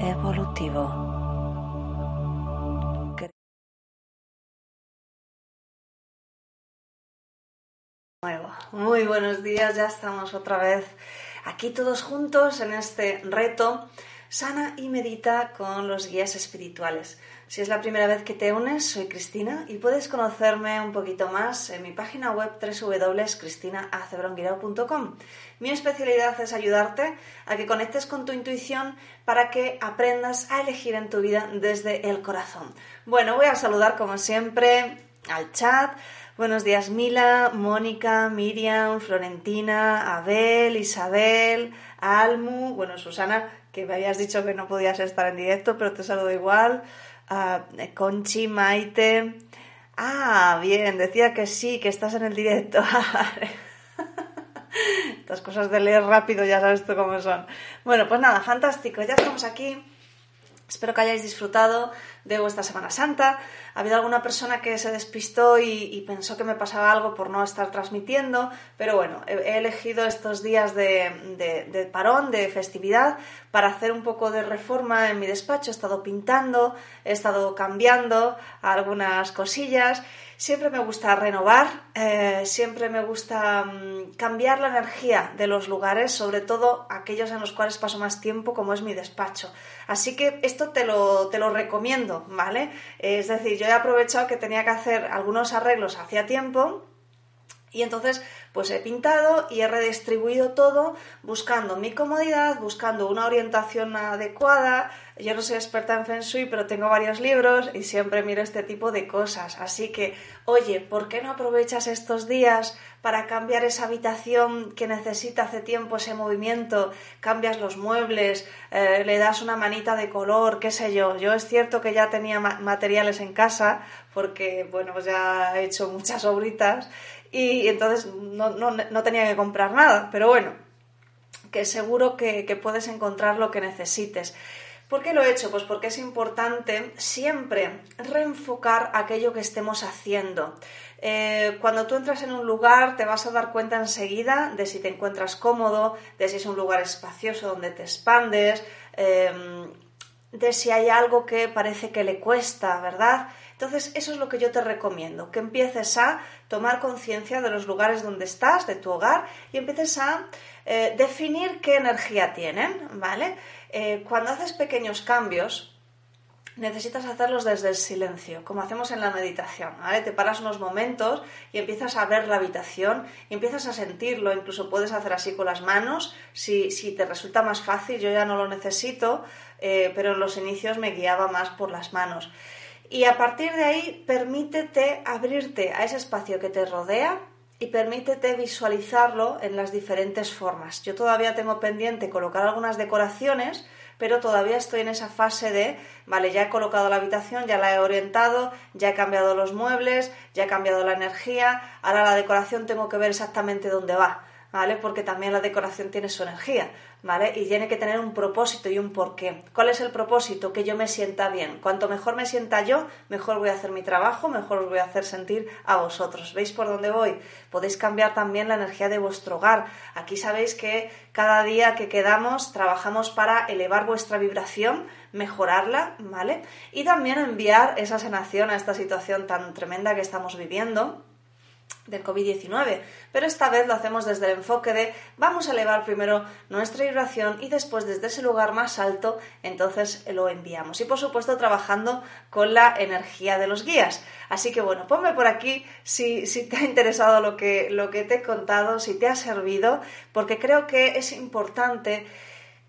evolutivo. Muy buenos días, ya estamos otra vez aquí todos juntos en este reto Sana y medita con los guías espirituales. Si es la primera vez que te unes, soy Cristina y puedes conocerme un poquito más en mi página web www.cristinacebronguirao.com. Mi especialidad es ayudarte a que conectes con tu intuición para que aprendas a elegir en tu vida desde el corazón. Bueno, voy a saludar como siempre al chat. Buenos días Mila, Mónica, Miriam, Florentina, Abel, Isabel, Almu, bueno Susana, que me habías dicho que no podías estar en directo, pero te saludo igual. Ah, Conchi, Maite. Ah, bien, decía que sí, que estás en el directo. Estas cosas de leer rápido ya sabes tú cómo son. Bueno, pues nada, fantástico, ya estamos aquí. Espero que hayáis disfrutado de vuestra Semana Santa. Ha habido alguna persona que se despistó y, pensó que me pasaba algo por no estar transmitiendo, pero bueno, he, elegido estos días de parón, de festividad, para hacer un poco de reforma en mi despacho. He estado pintando, he estado cambiando algunas cosillas. Siempre me gusta renovar, eh, siempre me gusta mm, cambiar la energía de los lugares, sobre todo aquellos en los cuales paso más tiempo, como es mi despacho. Así que esto te lo, te lo recomiendo, ¿vale? Es decir, yo he aprovechado que tenía que hacer algunos arreglos hacía tiempo y entonces, pues he pintado y he redistribuido todo buscando mi comodidad, buscando una orientación adecuada. Yo no soy experta en Feng Shui, pero tengo varios libros y siempre miro este tipo de cosas. Así que, oye, ¿por qué no aprovechas estos días para cambiar esa habitación que necesita hace tiempo ese movimiento? Cambias los muebles, eh, le das una manita de color, qué sé yo. Yo es cierto que ya tenía ma- materiales en casa porque, bueno, pues ya he hecho muchas obritas y entonces no, no- no tenía que comprar nada. Pero bueno, que seguro que, puedes encontrar lo que necesites. ¿Por qué lo he hecho? Pues porque es importante siempre reenfocar aquello que estemos haciendo. Eh, cuando tú entras en un lugar te vas a dar cuenta enseguida de si te encuentras cómodo, de si es un lugar espacioso donde te expandes, eh, de si hay algo que parece que le cuesta, ¿verdad? Entonces, eso es lo que yo te recomiendo, que empieces a tomar conciencia de los lugares donde estás, de tu hogar, y empieces a eh, definir qué energía tienen, ¿vale? Eh, cuando haces pequeños cambios, necesitas hacerlos desde el silencio, como hacemos en la meditación, ¿vale? Te paras unos momentos y empiezas a ver la habitación y empiezas a sentirlo, incluso puedes hacer así con las manos, si, si te resulta más fácil, yo ya no lo necesito, eh, pero en los inicios me guiaba más por las manos. Y a partir de ahí, permítete abrirte a ese espacio que te rodea y permítete visualizarlo en las diferentes formas. Yo todavía tengo pendiente colocar algunas decoraciones, pero todavía estoy en esa fase de, vale, ya he colocado la habitación, ya la he orientado, ya he cambiado los muebles, ya he cambiado la energía, ahora la decoración tengo que ver exactamente dónde va, ¿vale? Porque también la decoración tiene su energía, ¿vale? Y tiene que tener un propósito y un porqué. ¿Cuál es el propósito? Que yo me sienta bien. Cuanto mejor me sienta yo, mejor voy a hacer mi trabajo, mejor os voy a hacer sentir a vosotros. ¿Veis por dónde voy? Podéis cambiar también la energía de vuestro hogar. Aquí sabéis que cada día que quedamos trabajamos para elevar vuestra vibración, mejorarla, ¿vale? Y también enviar esa sanación a esta situación tan tremenda que estamos viviendo del COVID-19, pero esta vez lo hacemos desde el enfoque de vamos a elevar primero nuestra vibración y después desde ese lugar más alto entonces lo enviamos y por supuesto trabajando con la energía de los guías. Así que bueno, ponme por aquí si, si te ha interesado lo que, lo que te he contado, si te ha servido, porque creo que es importante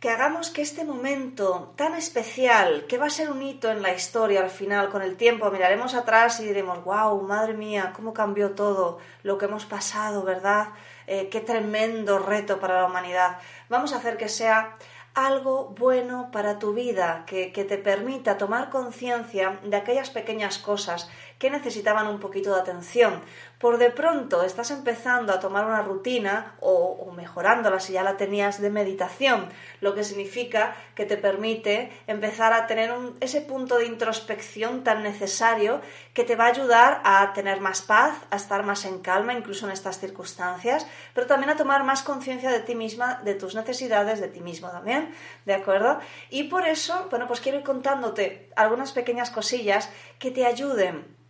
que hagamos que este momento tan especial, que va a ser un hito en la historia al final, con el tiempo, miraremos atrás y diremos, wow, madre mía, cómo cambió todo lo que hemos pasado, ¿verdad? Eh, qué tremendo reto para la humanidad. Vamos a hacer que sea algo bueno para tu vida, que, que te permita tomar conciencia de aquellas pequeñas cosas que necesitaban un poquito de atención. Por de pronto estás empezando a tomar una rutina o, mejorándola si ya la tenías de meditación, lo que significa que te permite empezar a tener ese punto de introspección tan necesario que te va a ayudar a tener más paz, a estar más en calma, incluso en estas circunstancias, pero también a tomar más conciencia de ti misma, de tus necesidades, de ti mismo también, ¿de acuerdo? Y por eso, bueno, pues quiero ir contándote algunas pequeñas cosillas que te ayuden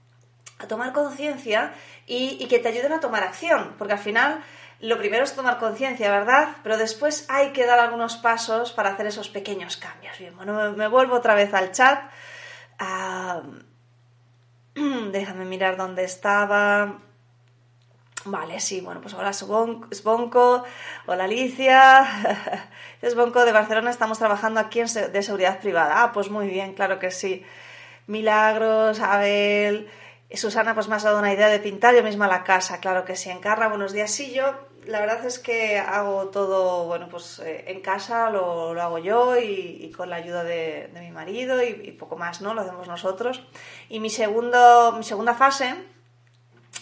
a tomar conciencia y, que te ayuden a tomar acción, porque al final lo primero es tomar conciencia, ¿verdad? Pero después hay que dar algunos pasos para hacer esos pequeños cambios. Bien, bueno, me, vuelvo otra vez al chat. Ah, déjame mirar dónde estaba. Vale, sí, bueno, pues hola Sbon- Sbonco, hola Alicia. Sbonco de Barcelona, estamos trabajando aquí en de seguridad privada. Ah, pues muy bien, claro que sí. Milagros, Abel, Susana, pues me has dado una idea de pintar yo misma la casa, claro que sí. Encarra, buenos días. Sí, yo la verdad es que hago todo, bueno, pues eh, en casa lo, hago yo y, con la ayuda de, mi marido y, y poco más, ¿no? Lo hacemos nosotros. Y mi, segundo, mi segunda fase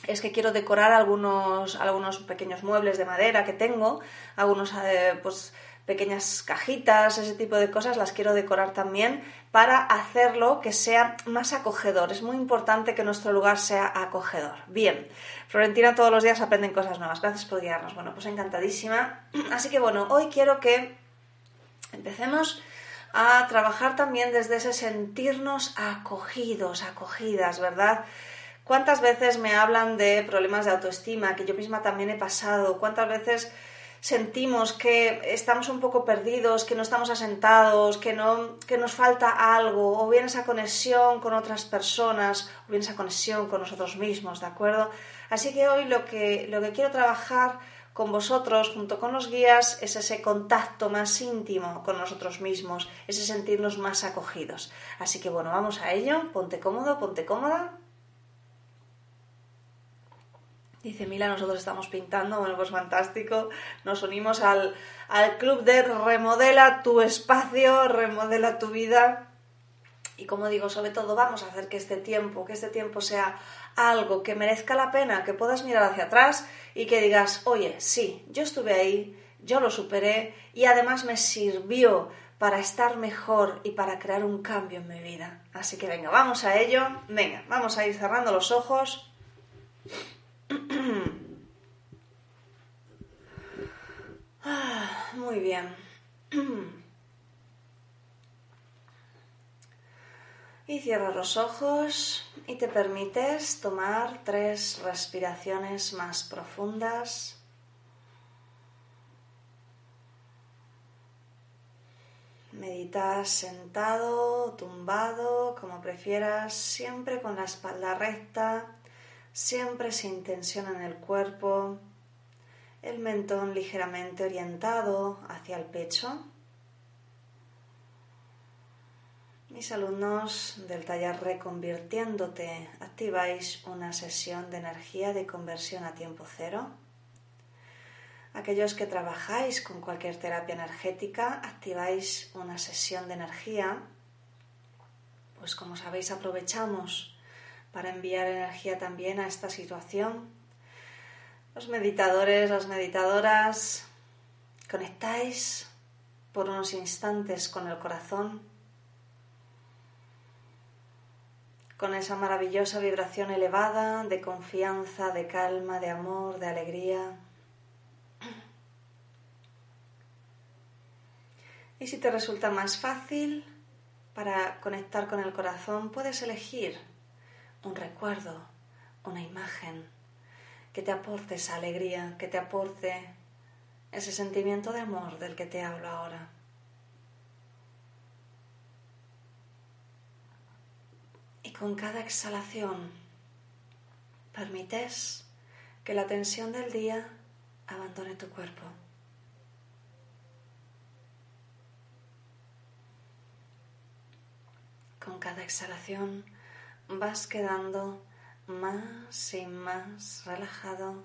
es que quiero decorar algunos, algunos pequeños muebles de madera que tengo, algunos eh, pues pequeñas cajitas, ese tipo de cosas las quiero decorar también para hacerlo que sea más acogedor. Es muy importante que nuestro lugar sea acogedor. Bien, Florentina todos los días aprenden cosas nuevas. Gracias por guiarnos. Bueno, pues encantadísima. Así que bueno, hoy quiero que empecemos a trabajar también desde ese sentirnos acogidos, acogidas, ¿verdad? ¿Cuántas veces me hablan de problemas de autoestima que yo misma también he pasado? ¿Cuántas veces sentimos que estamos un poco perdidos, que no estamos asentados, que, no, que nos falta algo, o bien esa conexión con otras personas, o bien esa conexión con nosotros mismos, ¿de acuerdo? Así que hoy lo que, lo que quiero trabajar con vosotros, junto con los guías, es ese contacto más íntimo con nosotros mismos, ese sentirnos más acogidos. Así que bueno, vamos a ello, ponte cómodo, ponte cómoda. Dice Mila, nosotros estamos pintando, bueno, pues fantástico. Nos unimos al, al club de Remodela tu espacio, remodela tu vida. Y como digo, sobre todo vamos a hacer que este tiempo, que este tiempo sea algo que merezca la pena, que puedas mirar hacia atrás y que digas, oye, sí, yo estuve ahí, yo lo superé y además me sirvió para estar mejor y para crear un cambio en mi vida. Así que venga, vamos a ello. Venga, vamos a ir cerrando los ojos. Ah, Muy bien. Y cierras los ojos y te permites tomar tres respiraciones más profundas. Meditas sentado, tumbado, como prefieras, siempre con la espalda recta, siempre sin tensión en el cuerpo, el mentón ligeramente orientado hacia el pecho. Mis alumnos del taller Reconvirtiéndote activáis una sesión de energía de conversión a tiempo cero. Aquellos que trabajáis con cualquier terapia energética activáis una sesión de energía. Pues como sabéis aprovechamos para enviar energía también a esta situación. Los meditadores, las meditadoras, conectáis por unos instantes con el corazón, con esa maravillosa vibración elevada de confianza, de calma, de amor, de alegría. Y si te resulta más fácil para conectar con el corazón, puedes elegir un recuerdo, una imagen que te aporte esa alegría, que te aporte ese sentimiento de amor del que te hablo ahora. Y con cada exhalación permites que la tensión del día abandone tu cuerpo. Con cada exhalación vas quedando más y más relajado,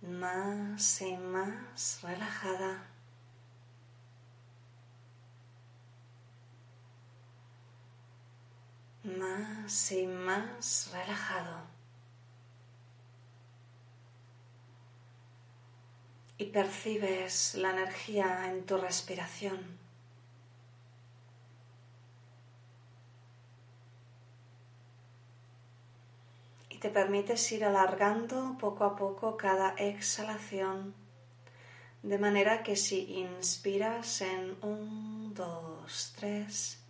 más y más relajada. Más y más relajado. Y percibes la energía en tu respiración. Te permites ir alargando poco a poco cada exhalación, de manera que si inspiras en un, dos, tres,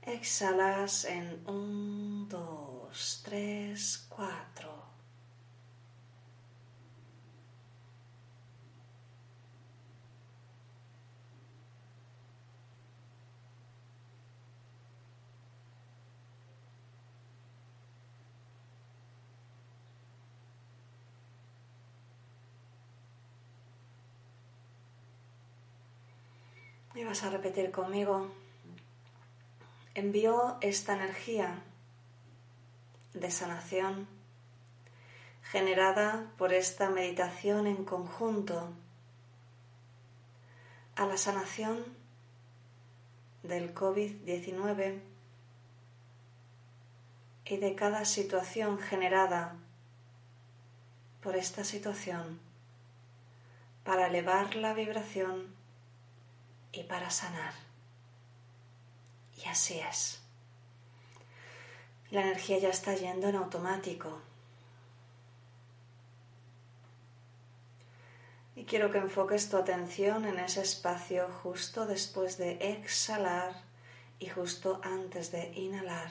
exhalas en un, dos, tres, cuatro. Y vas a repetir conmigo. Envío esta energía de sanación generada por esta meditación en conjunto a la sanación del COVID-19 y de cada situación generada por esta situación para elevar la vibración y para sanar. Y así es. La energía ya está yendo en automático. Y quiero que enfoques tu atención en ese espacio justo después de exhalar y justo antes de inhalar.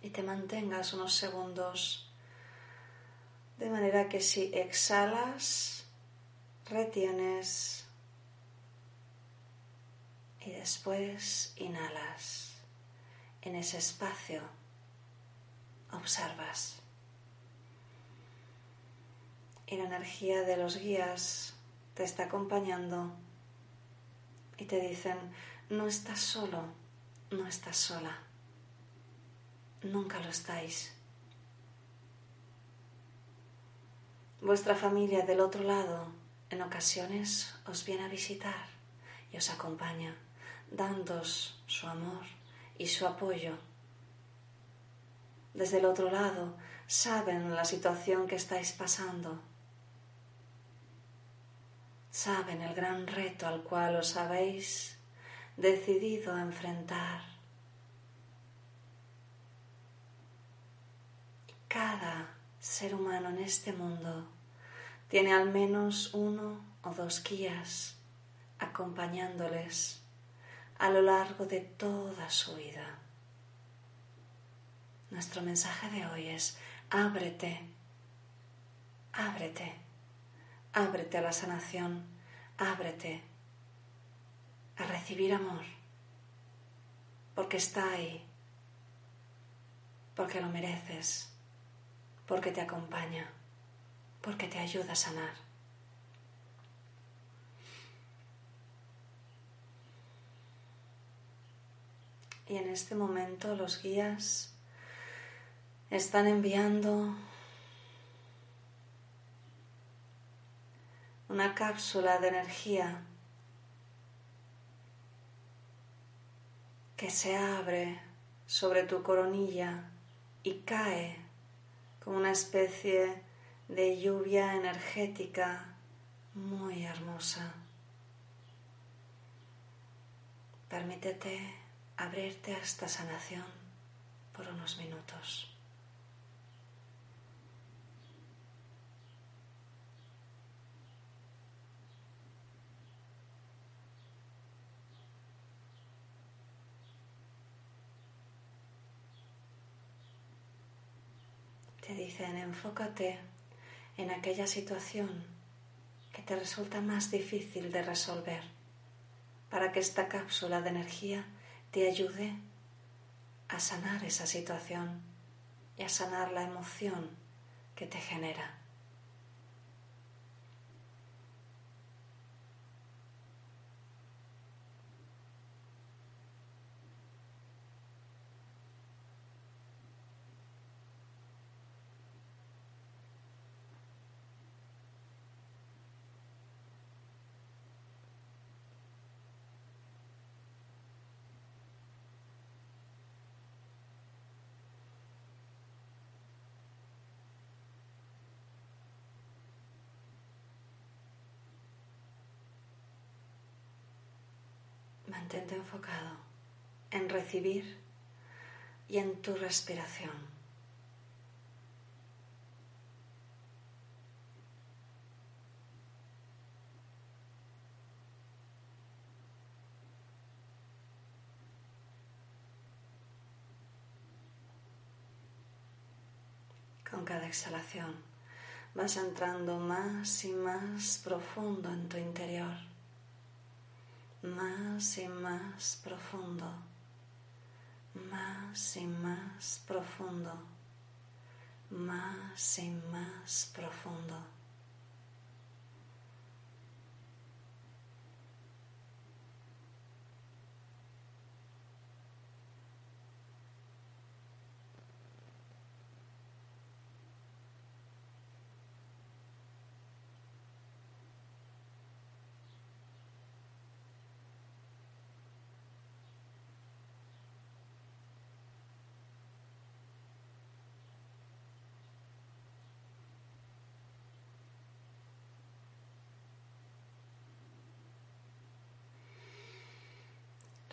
Y te mantengas unos segundos de manera que si exhalas, retienes y después inhalas. En ese espacio observas. Y la energía de los guías te está acompañando y te dicen, no estás solo, no estás sola. Nunca lo estáis. Vuestra familia del otro lado en ocasiones os viene a visitar y os acompaña dándos su amor y su apoyo. Desde el otro lado saben la situación que estáis pasando. Saben el gran reto al cual os habéis decidido enfrentar. Cada ser humano en este mundo tiene al menos uno o dos guías acompañándoles a lo largo de toda su vida. Nuestro mensaje de hoy es ábrete, ábrete, ábrete a la sanación, ábrete a recibir amor, porque está ahí, porque lo mereces, porque te acompaña, porque te ayuda a sanar. Y en este momento los guías están enviando una cápsula de energía que se abre sobre tu coronilla y cae como una especie de lluvia energética muy hermosa. Permítete abrirte a esta sanación por unos minutos. Te dicen, enfócate en aquella situación que te resulta más difícil de resolver para que esta cápsula de energía te ayude a sanar esa situación y a sanar la emoción que te genera. Mantente enfocado en recibir y en tu respiración. Con cada exhalación vas entrando más y más profundo en tu interior, más y más profundo, más y más profundo, más y más profundo.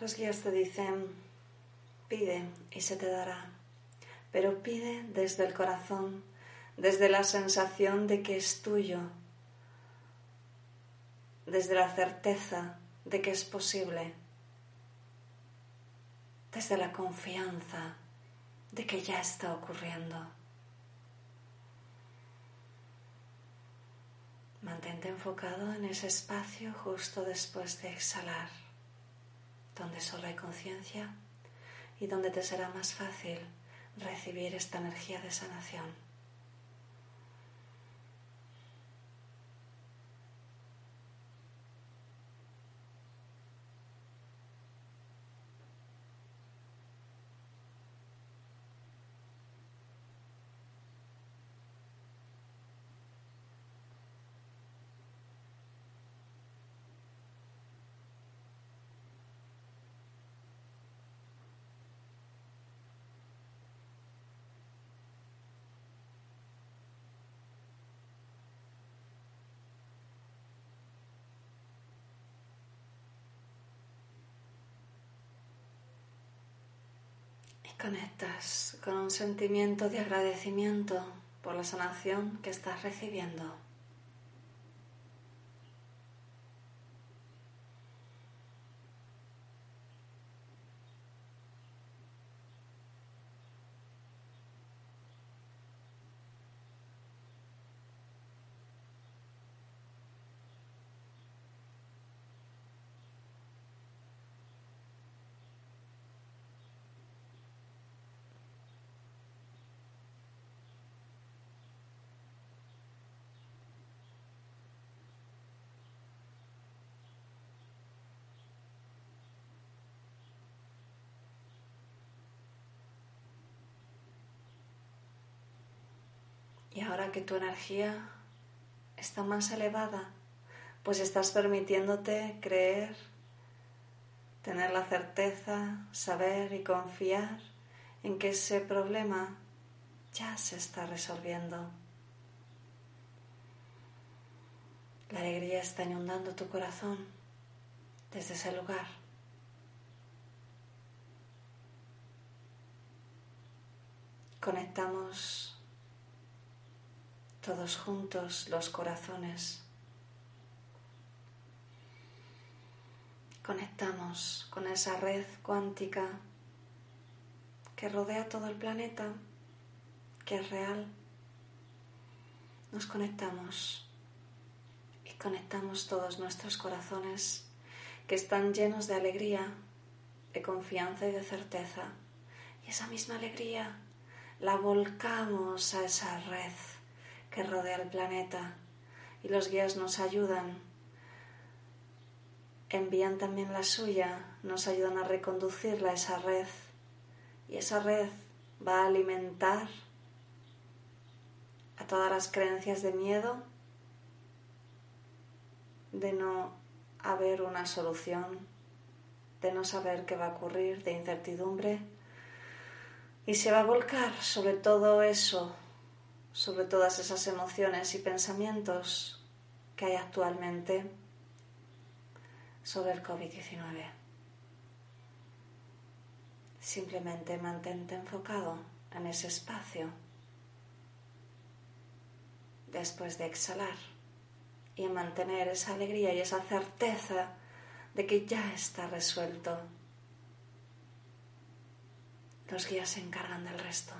Los guías te dicen, pide y se te dará, pero pide desde el corazón, desde la sensación de que es tuyo, desde la certeza de que es posible, desde la confianza de que ya está ocurriendo. Mantente enfocado en ese espacio justo después de exhalar donde solo hay conciencia y donde te será más fácil recibir esta energía de sanación. Conectas con un sentimiento de agradecimiento por la sanación que estás recibiendo. Que tu energía está más elevada, pues estás permitiéndote creer, tener la certeza, saber y confiar en que ese problema ya se está resolviendo. La alegría está inundando tu corazón desde ese lugar. Conectamos todos juntos los corazones. Conectamos con esa red cuántica que rodea todo el planeta, que es real. Nos conectamos y conectamos todos nuestros corazones que están llenos de alegría, de confianza y de certeza. Y esa misma alegría la volcamos a esa red que rodea el planeta y los guías nos ayudan, envían también la suya, nos ayudan a reconducirla a esa red y esa red va a alimentar a todas las creencias de miedo, de no haber una solución, de no saber qué va a ocurrir, de incertidumbre, y se va a volcar sobre todo eso sobre todas esas emociones y pensamientos que hay actualmente sobre el COVID-19. Simplemente mantente enfocado en ese espacio después de exhalar y mantener esa alegría y esa certeza de que ya está resuelto. Los guías se encargan del resto.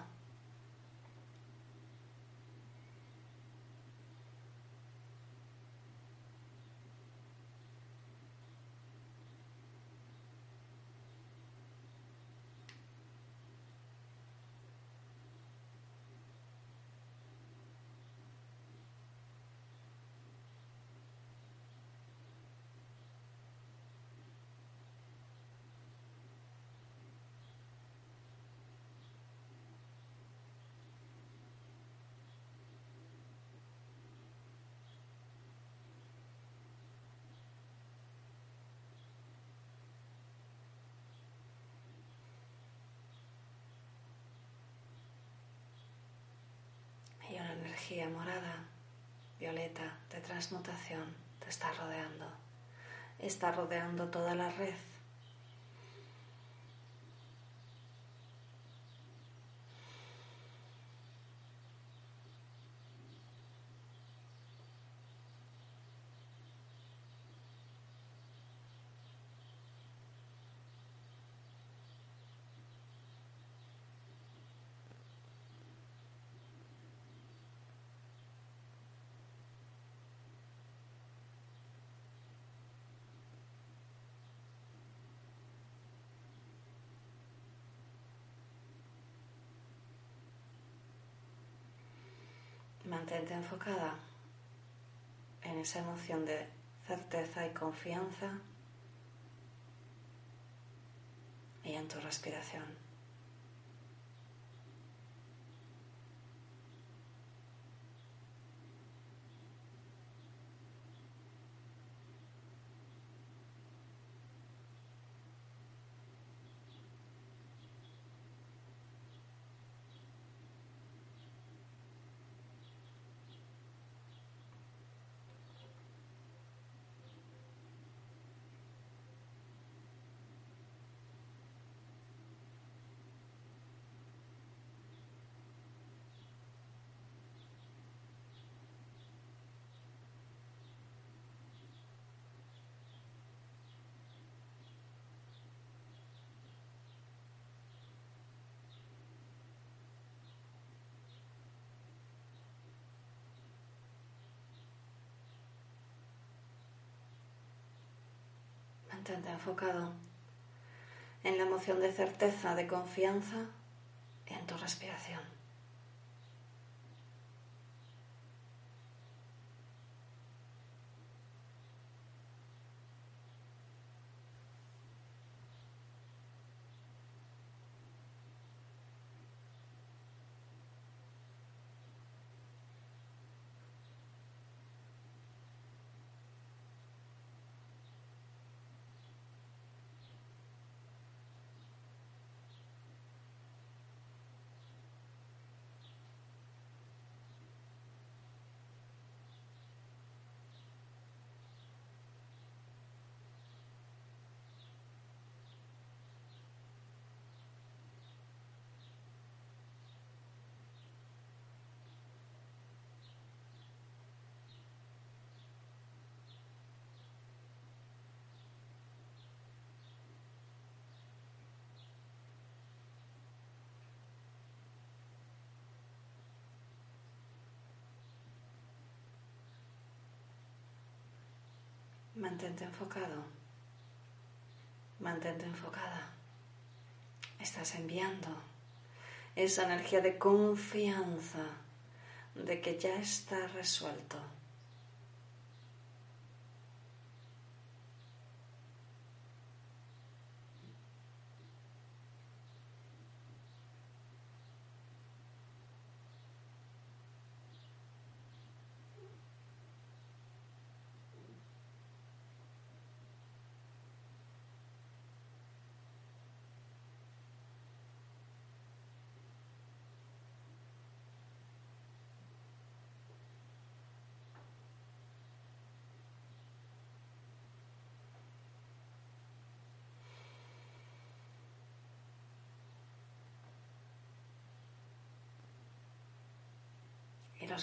Y una energía morada, violeta, de transmutación te está rodeando. Está rodeando toda la red. Mantente enfocada en esa emoción de certeza y confianza y en tu respiración. Mantente enfocado en la emoción de certeza, de confianza en tu respiración. Mantente enfocado. Mantente enfocada. Estás enviando esa energía de confianza de que ya está resuelto.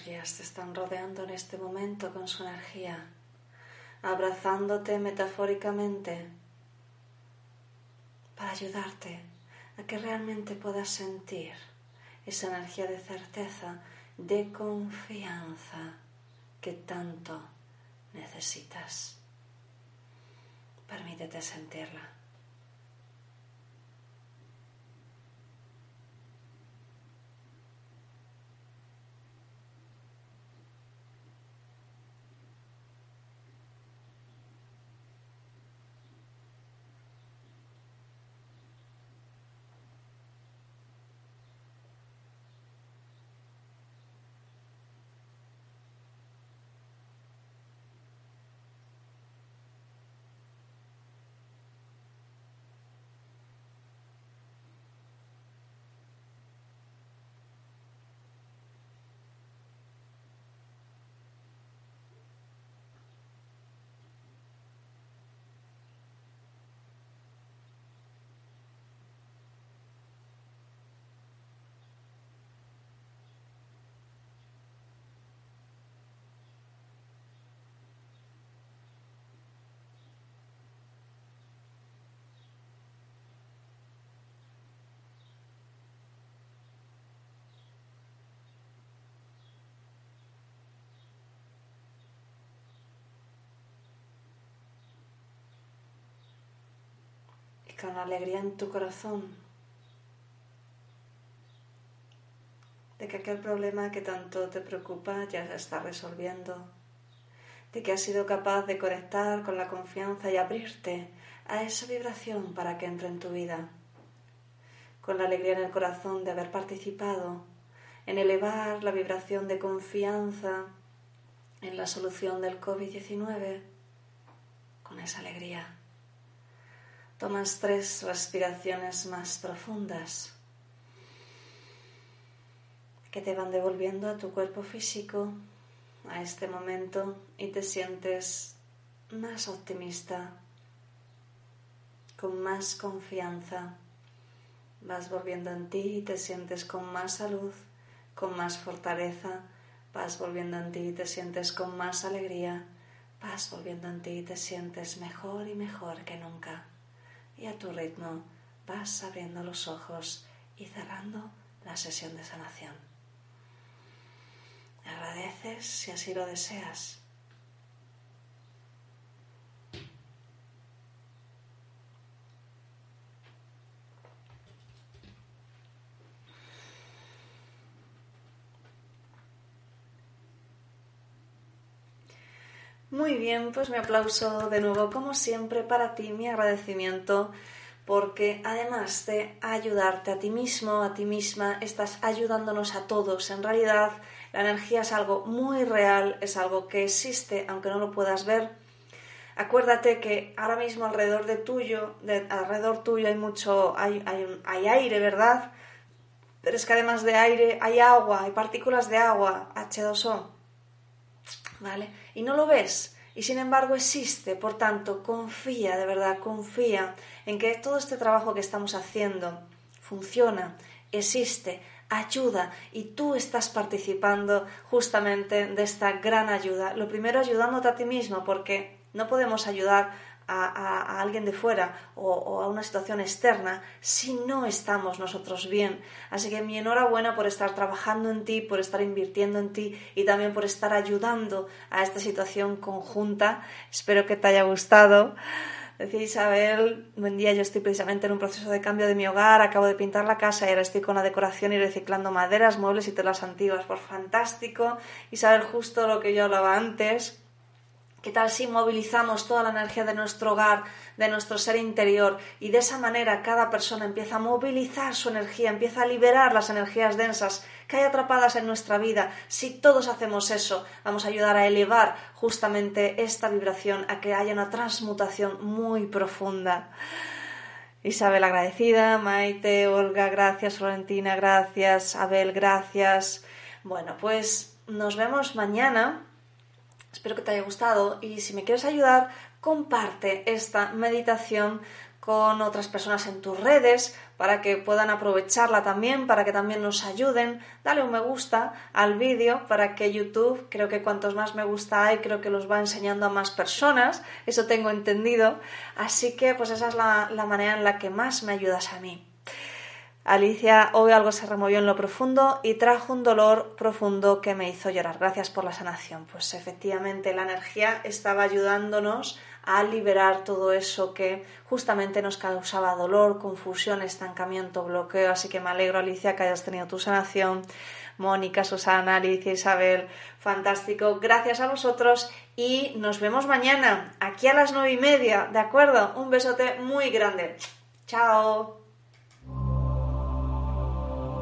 Te están rodeando en este momento con su energía, abrazándote metafóricamente para ayudarte a que realmente puedas sentir esa energía de certeza, de confianza que tanto necesitas. Permítete sentirla. Con alegría en tu corazón de que aquel problema que tanto te preocupa ya se está resolviendo, de que has sido capaz de conectar con la confianza y abrirte a esa vibración para que entre en tu vida, con la alegría en el corazón de haber participado en elevar la vibración de confianza en la solución del COVID-19, con esa alegría Tomas tres respiraciones más profundas que te van devolviendo a tu cuerpo físico a este momento y te sientes más optimista, con más confianza. Vas volviendo en ti y te sientes con más salud, con más fortaleza. Vas volviendo en ti y te sientes con más alegría. Vas volviendo en ti y te sientes mejor y mejor que nunca y a tu ritmo vas abriendo los ojos y cerrando la sesión de sanación. Agradeces si así lo deseas. Muy bien, pues mi aplauso de nuevo, como siempre, para ti, mi agradecimiento, porque además de ayudarte a ti mismo, a ti misma, estás ayudándonos a todos. En realidad, la energía es algo muy real, es algo que existe, aunque no lo puedas ver. Acuérdate que ahora mismo alrededor de tuyo, de, alrededor tuyo hay mucho, hay, hay, hay aire, ¿verdad? Pero es que además de aire hay agua, hay partículas de agua, H2O. ¿vale? Y no lo ves. Y sin embargo existe, por tanto, confía, de verdad, confía en que todo este trabajo que estamos haciendo funciona, existe, ayuda y tú estás participando justamente de esta gran ayuda. Lo primero ayudándote a ti mismo porque no podemos ayudar a, alguien de fuera o, a una situación externa si no estamos nosotros bien. Así que mi enhorabuena por estar trabajando en ti, por estar invirtiendo en ti y también por estar ayudando a esta situación conjunta. Espero que te haya gustado. Decía Isabel, buen día, yo estoy precisamente en un proceso de cambio de mi hogar, acabo de pintar la casa y ahora estoy con la decoración y reciclando maderas, muebles y telas antiguas. Por fantástico. Isabel, justo lo que yo hablaba antes ¿Qué tal si movilizamos toda la energía de nuestro hogar, de nuestro ser interior y de esa manera cada persona empieza a movilizar su energía, empieza a liberar las energías densas que hay atrapadas en nuestra vida? Si todos hacemos eso, vamos a ayudar a elevar justamente esta vibración, a que haya una transmutación muy profunda. Isabel agradecida, Maite, Olga, gracias, Florentina, gracias, Abel, gracias. Bueno, pues nos vemos mañana Espero que te haya gustado y si me quieres ayudar, comparte esta meditación con otras personas en tus redes para que puedan aprovecharla también, para que también nos ayuden. Dale un me gusta al vídeo para que YouTube, creo que cuantos más me gusta hay, creo que los va enseñando a más personas, eso tengo entendido. Así que pues esa es la, la manera en la que más me ayudas a mí. Alicia hoy algo se removió en lo profundo y trajo un dolor profundo que me hizo llorar. Gracias por la sanación. Pues efectivamente la energía estaba ayudándonos a liberar todo eso que justamente nos causaba dolor, confusión, estancamiento, bloqueo. Así que me alegro, Alicia, que hayas tenido tu sanación. Mónica, Susana, Alicia, Isabel, fantástico. Gracias a vosotros y nos vemos mañana aquí a las nueve y media, ¿de acuerdo? Un besote muy grande. Chao